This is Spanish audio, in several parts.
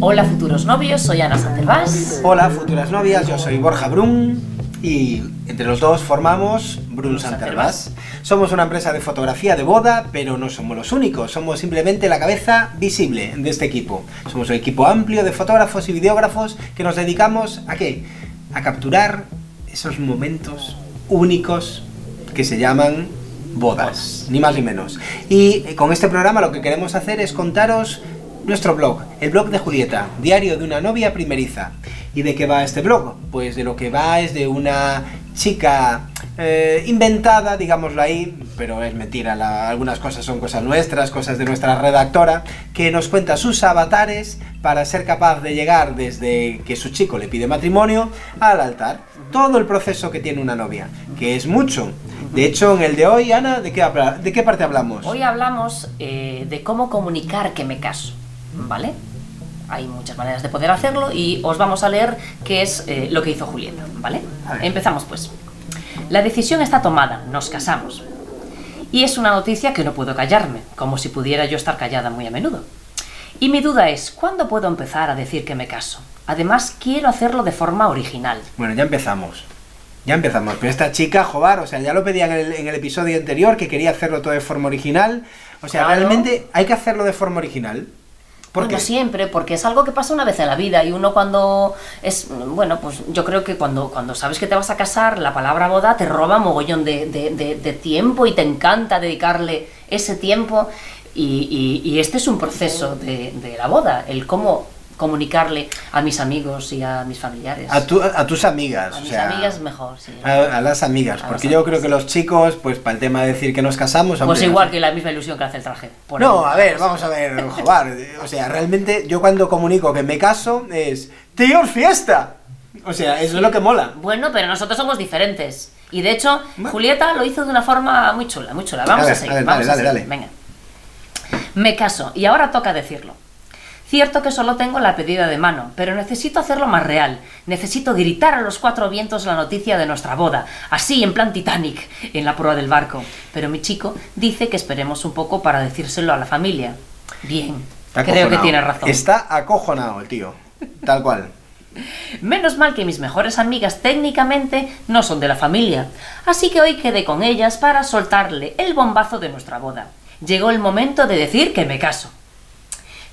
Hola futuros novios, soy Ana Santervás. Hola futuras novias, yo soy Borja Brun y entre los dos formamos Brun Santervás. Somos una empresa de fotografía de boda, pero no somos los únicos, somos simplemente la cabeza visible de este equipo. Somos un equipo amplio de fotógrafos y videógrafos que nos dedicamos a qué? A capturar esos momentos únicos que se llaman bodas, ni más ni menos. Y eh, con este programa lo que queremos hacer es contaros nuestro blog, el blog de Julieta, diario de una novia primeriza. ¿Y de qué va este blog? Pues de lo que va es de una chica eh, inventada, digámoslo ahí, pero es mentira, algunas cosas son cosas nuestras, cosas de nuestra redactora, que nos cuenta sus avatares para ser capaz de llegar desde que su chico le pide matrimonio al altar. Todo el proceso que tiene una novia, que es mucho. De hecho, en el de hoy, Ana, ¿de qué, de qué parte hablamos? Hoy hablamos eh, de cómo comunicar que me caso, ¿vale? Hay muchas maneras de poder hacerlo y os vamos a leer qué es eh, lo que hizo Julieta, ¿vale? Empezamos pues. La decisión está tomada, nos casamos. Y es una noticia que no puedo callarme, como si pudiera yo estar callada muy a menudo. Y mi duda es, ¿cuándo puedo empezar a decir que me caso? Además, quiero hacerlo de forma original. Bueno, ya empezamos. Ya empezamos. Pero esta chica, Jobar, o sea, ya lo pedía en el, en el episodio anterior, que quería hacerlo todo de forma original. O sea, Claro. realmente hay que hacerlo de forma original. ¿Por Bueno, siempre, porque es algo que pasa una vez en la vida y uno cuando es, bueno, pues yo creo que cuando, cuando sabes que te vas a casar, la palabra boda te roba mogollón de, de- tiempo y te encanta dedicarle ese tiempo y, y- y este es un proceso de la boda, el cómo comunicarle a mis amigos y a mis familiares. A, tu- a tus amigas. A o mis sea, amigas mejor, sí. A, a las amigas. A porque las yo amigas. creo que los chicos, pues para el tema de decir que nos casamos. Pues igual no que la misma ilusión que hace el traje. por No, a ver, vamos a ver, Jobar. O sea, realmente yo cuando comunico que me caso es. ¡Tío, fiesta! O sea, eso es lo que mola. Bueno, pero nosotros somos diferentes. Y de hecho, Bueno. Julieta lo hizo de una forma muy chula, muy chula. Vamos A ver, seguir. a ver, vamos dale, dale. Venga. Me caso, y ahora toca decirlo. Cierto que solo tengo la pedida de mano, pero necesito hacerlo más real. Necesito gritar a los cuatro vientos la noticia de nuestra boda, así en plan Titanic, en la proa del barco. Pero mi chico dice que esperemos un poco para decírselo a la familia. Bien, creo que tiene razón. Está acojonado el tío. Tal cual. Menos mal que mis mejores amigas técnicamente no son de la familia, así que hoy quedé con ellas para soltarle el bombazo de nuestra boda. Llegó el momento de decir que me caso.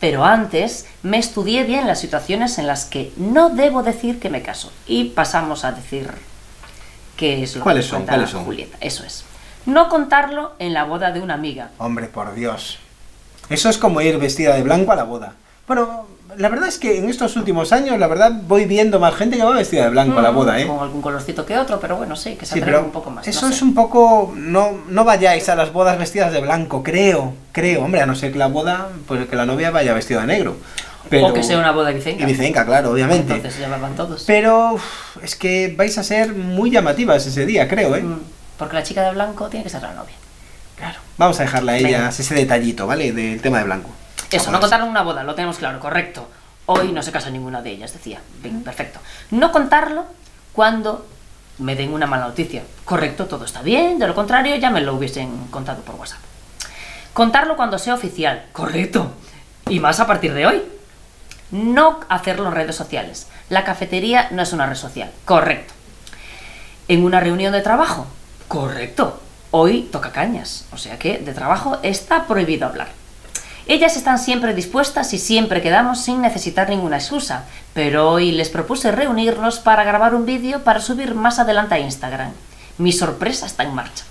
Pero antes me estudié bien las situaciones en las que no debo decir que me caso. Y pasamos a decir qué es lo ¿Cuáles que son? ¿Cuáles son? Julieta. Eso es. No contarlo en la boda de una amiga. Hombre, por Dios. Eso es como ir vestida de blanco a la boda. Bueno, la verdad es que en estos últimos años, la verdad, voy viendo más gente que va vestida de blanco a la Mm, boda, ¿eh? Con algún colorcito que otro, pero bueno, sí, que se Sí, pero un poco más. eso no es sé. un poco... No, no vayáis a las bodas vestidas de blanco, creo. Creo, hombre, a no ser que la boda, pues que la novia vaya vestida de negro. Pero... O que sea una boda vicenca. Y vicenca, claro, obviamente. Entonces ya van todos. Pero es que vais a ser muy llamativas ese día, creo, ¿eh? Mm, Porque la chica de blanco tiene que ser la novia. Claro. Vamos a dejarle a ellas ese detallito, ¿vale? Del tema de blanco. Eso, no Vamos. contar una boda, lo tenemos claro, correcto. Hoy no se casa ninguna de ellas, decía. Bien, perfecto. No contarlo cuando me den una mala noticia. Correcto, todo está bien, de lo contrario ya me lo hubiesen contado por WhatsApp. Contarlo cuando sea oficial. Correcto. Y más a partir de hoy. No hacerlo en redes sociales. La cafetería no es una red social. Correcto. En una reunión de trabajo. Correcto. Hoy toca cañas. O sea que de trabajo está prohibido hablar. Ellas están siempre dispuestas y siempre quedamos sin necesitar ninguna excusa, pero hoy les propuse reunirnos para grabar un vídeo para subir más adelante a Instagram. Mi sorpresa está en marcha.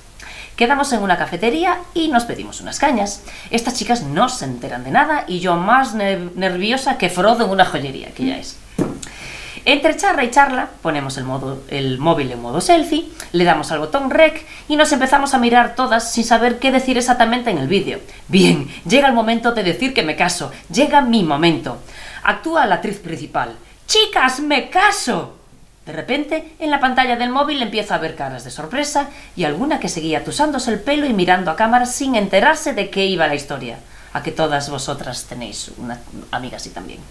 Quedamos en una cafetería y nos pedimos unas cañas. Estas chicas no se enteran de nada y yo más ner- nerviosa que Frodo en una joyería, que ya es. Entre charla y charla, ponemos el, móvil en modo selfie, le damos al botón rec y nos empezamos a mirar todas sin saber qué decir exactamente en el vídeo. Bien, llega el momento de decir que me caso, llega mi momento. Actúa la actriz principal. ¡Chicas, me caso! De repente, en la pantalla del móvil empiezo a ver caras de sorpresa y alguna que seguía tusándose el pelo y mirando a cámara sin enterarse de qué iba la historia. A que todas vosotras tenéis una amiga así también.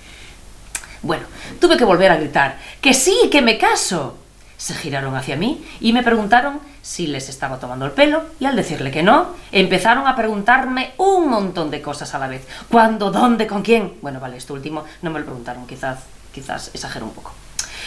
Bueno, tuve que volver a gritar, ¡que sí, que me caso! Se giraron hacia mí y me preguntaron si les estaba tomando el pelo y al decirle que no, empezaron a preguntarme un montón de cosas a la vez. ¿Cuándo? ¿Dónde? ¿Con quién? Bueno, vale, esto último no me lo preguntaron, quizás, quizás exagero un poco.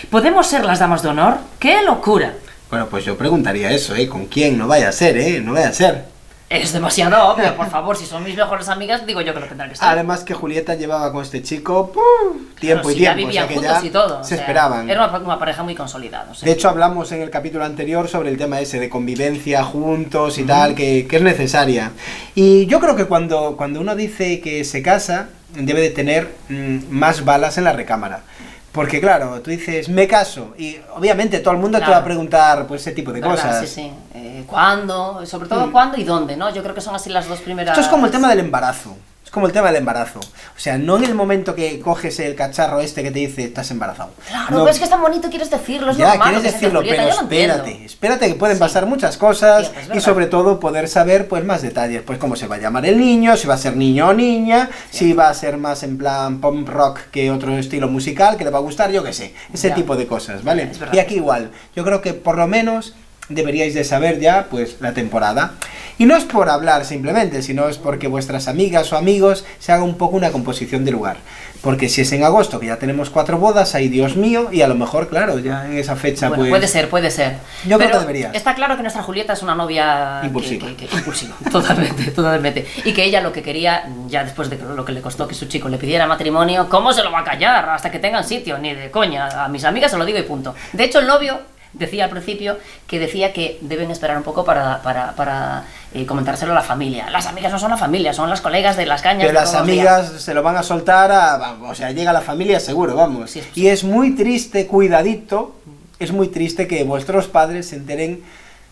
¿Podemos ser las damas de honor? ¡Qué locura! Bueno, pues yo preguntaría eso, ¿eh? ¿Con quién? No vaya a ser, ¿eh? No vaya a ser. Es demasiado obvio, por favor, si son mis mejores amigas, digo yo que lo tendrán que ser. Además que Julieta llevaba con este chico ¡pum! tiempo Claro, y ya tiempo, o vivían sea que juntos ya y todo. o se sea, esperaban. Era una, una pareja muy consolidada. o sea. De hecho, hablamos en el capítulo anterior sobre el tema ese de convivencia juntos y tal, que, que es necesaria. Y yo creo que cuando, cuando uno dice que se casa, debe de tener mm, más balas en la recámara. Porque claro, tú dices, me caso, y obviamente todo el mundo te va a preguntar pues ese tipo de ¿Verdad? cosas. Sí, sí. Eh, ¿Cuándo? Sobre todo Mm. cuándo y dónde, ¿no? Yo creo que son así las dos primeras... Esto es como el tema del embarazo. Es como el tema del embarazo. O sea, no en el momento que coges el cacharro este que te dice estás embarazado. Claro, No, pero es que es tan bonito, quieres decirlo, es Ya, normal. quieres decirlo, pero espérate, espérate que pueden Sí. pasar muchas cosas Sí, y sobre todo poder saber pues más detalles, pues cómo se va a llamar el niño, si va a ser niño o niña, si va a ser más en plan pop rock que otro estilo musical que le va a gustar, yo qué sé, ese Ya. tipo de cosas, ¿vale? Y aquí igual, yo creo que por lo menos deberíais de saber ya pues la temporada. Y no es por hablar simplemente, sino es porque vuestras amigas o amigos se hagan un poco una composición de lugar. Porque si es en agosto, que ya tenemos cuatro bodas, ay Dios mío, y a lo mejor, claro, ya en esa fecha Bueno, pues... puede ser, puede ser. Yo creo que deberías. Está claro que nuestra Julieta es una novia que- Impulsiva. Que, que- impulsiva, totalmente, totalmente. Y que ella lo que quería, ya después de lo que le costó que su chico le pidiera matrimonio, ¿cómo se lo va a callar hasta que tengan sitio? Ni de coña. A mis amigas se lo digo y punto. De hecho, el novio decía al principio que decía que deben esperar un poco para, para, para eh, comentárselo a la familia. Las amigas no son la familia, son las colegas de las cañas. De las amigas se lo van a soltar a... O sea, llega la familia seguro, vamos. Sí. Y es muy triste, cuidadito, es muy triste que vuestros padres se enteren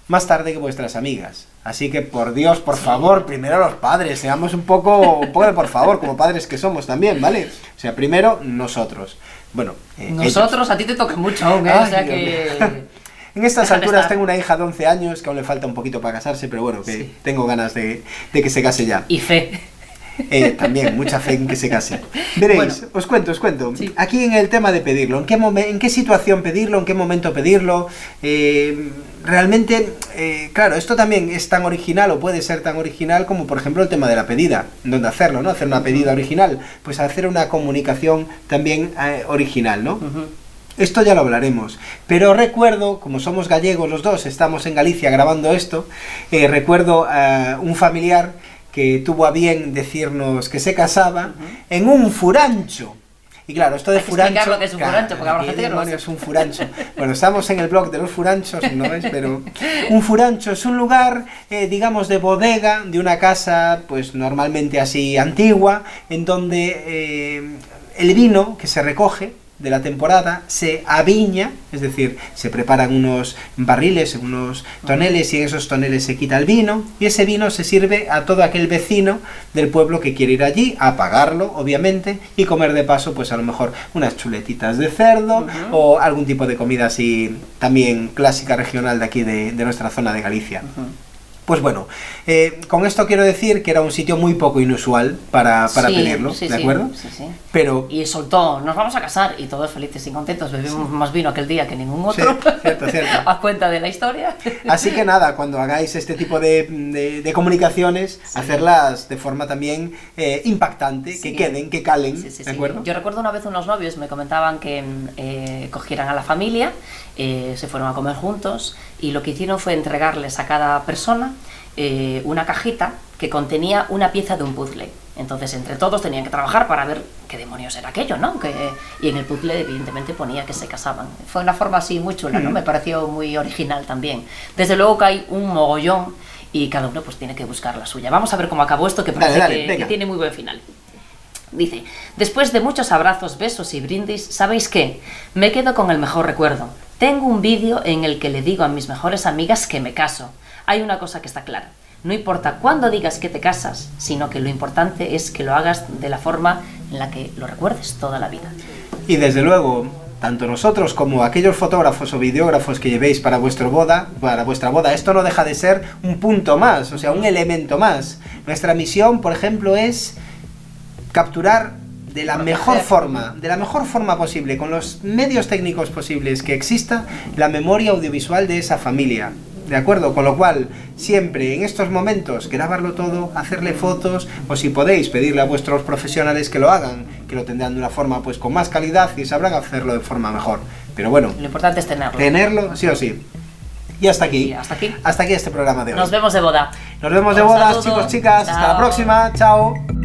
más tarde que vuestras amigas. Así que, por Dios, por favor, primero los padres, seamos un poco, un poco de por favor, como padres que somos también, ¿vale? O sea, primero nosotros. Bueno, eh, ellos. Nosotros, a ti te toca mucho aún, ¿eh? Ay, o sea que... En estas Déjame alturas estar. tengo una hija de 11 años que aún le falta un poquito para casarse, pero bueno, que Sí. tengo ganas de, de que se case ya. Y fe. Eh, también, mucha fe en que se case. Veréis, Bueno. os cuento, os cuento. Sí. Aquí en el tema de pedirlo, ¿en qué, en qué situación pedirlo? ¿En qué momento pedirlo? Eh, realmente, eh, claro, esto también es tan original o puede ser tan original como, por ejemplo, el tema de la pedida. ¿Dónde hacerlo, no? Hacer una pedida original. Pues hacer una comunicación también eh, original, ¿no? Esto ya lo hablaremos. Pero recuerdo, como somos gallegos los dos, estamos en Galicia grabando esto, eh, recuerdo a un familiar que tuvo a bien decirnos que se casaba en un furancho. Y claro, esto de Hay que furancho... explicar lo que es un claro, furancho, porque habrá ¿qué gente que demonios es un furancho? Bueno, estamos en el blog de los furanchos, ¿no es? Pero un furancho es un lugar, eh, digamos, de bodega de una casa, pues normalmente así antigua, en donde eh, el vino que se recoge de la temporada se aviña, es decir, se preparan unos barriles, unos toneles y en esos toneles se quita el vino y ese vino se sirve a todo aquel vecino del pueblo que quiere ir allí a pagarlo, obviamente, y comer de paso, pues a lo mejor unas chuletitas de cerdo o algún tipo de comida así también clásica regional de aquí de, de nuestra zona de Galicia. Pues bueno, eh, con esto quiero decir que era un sitio muy poco inusual para, para Sí, pedirlo, sí, ¿de sí, acuerdo? Sí, sí. Pero Y soltó, nos vamos a casar y todos felices y contentos, bebimos más vino aquel día que ningún otro, cierto, cierto. a cuenta de la historia. Así que nada, cuando hagáis este tipo de, de- de comunicaciones, hacerlas de forma también eh, impactante, que queden, que calen, Sí, sí, ¿de sí. acuerdo? Yo recuerdo una vez unos novios me comentaban que mm, eh, cogieran a la familia, eh, se fueron a comer juntos y lo que hicieron fue entregarles a cada persona eh, una cajita que contenía una pieza de un puzzle. Entonces entre todos tenían que trabajar para ver qué demonios era aquello, ¿no? Que, y en el puzzle evidentemente ponía que se casaban. Fue una forma así muy chula, ¿no? Mm. Me pareció muy original también. Desde luego que hay un mogollón y cada uno pues tiene que buscar la suya. Vamos a ver cómo acabó esto que parece dale, que- tiene muy buen final. Dice, después de muchos abrazos, besos y brindis, ¿sabéis qué? Me quedo con el mejor recuerdo. Tengo un vídeo en el que le digo a mis mejores amigas que me caso. Hay una cosa que está clara. No importa cuándo digas que te casas, sino que lo importante es que lo hagas de la forma en la que lo recuerdes toda la vida. Y desde luego, tanto nosotros como aquellos fotógrafos o videógrafos que llevéis para vuestro boda, para vuestra boda, esto no deja de ser un punto más, o sea, un elemento más. Nuestra misión, por ejemplo, es capturar de la mejor forma, de la mejor forma posible, con los medios técnicos posibles que exista, la memoria audiovisual de esa familia. ¿De acuerdo? Con lo cual, siempre en estos momentos, grabarlo todo, hacerle fotos, o si podéis, pedirle a vuestros profesionales que lo hagan, que lo tendrán de una forma pues con más calidad y sabrán hacerlo de forma mejor. Pero bueno, Lo importante es tenerlo. tenerlo sí o sí. Y hasta aquí. Y hasta aquí. Hasta aquí este programa de hoy. Nos vemos de boda. Nos vemos de saludo. chicos, chicas. Hasta la próxima. Chao.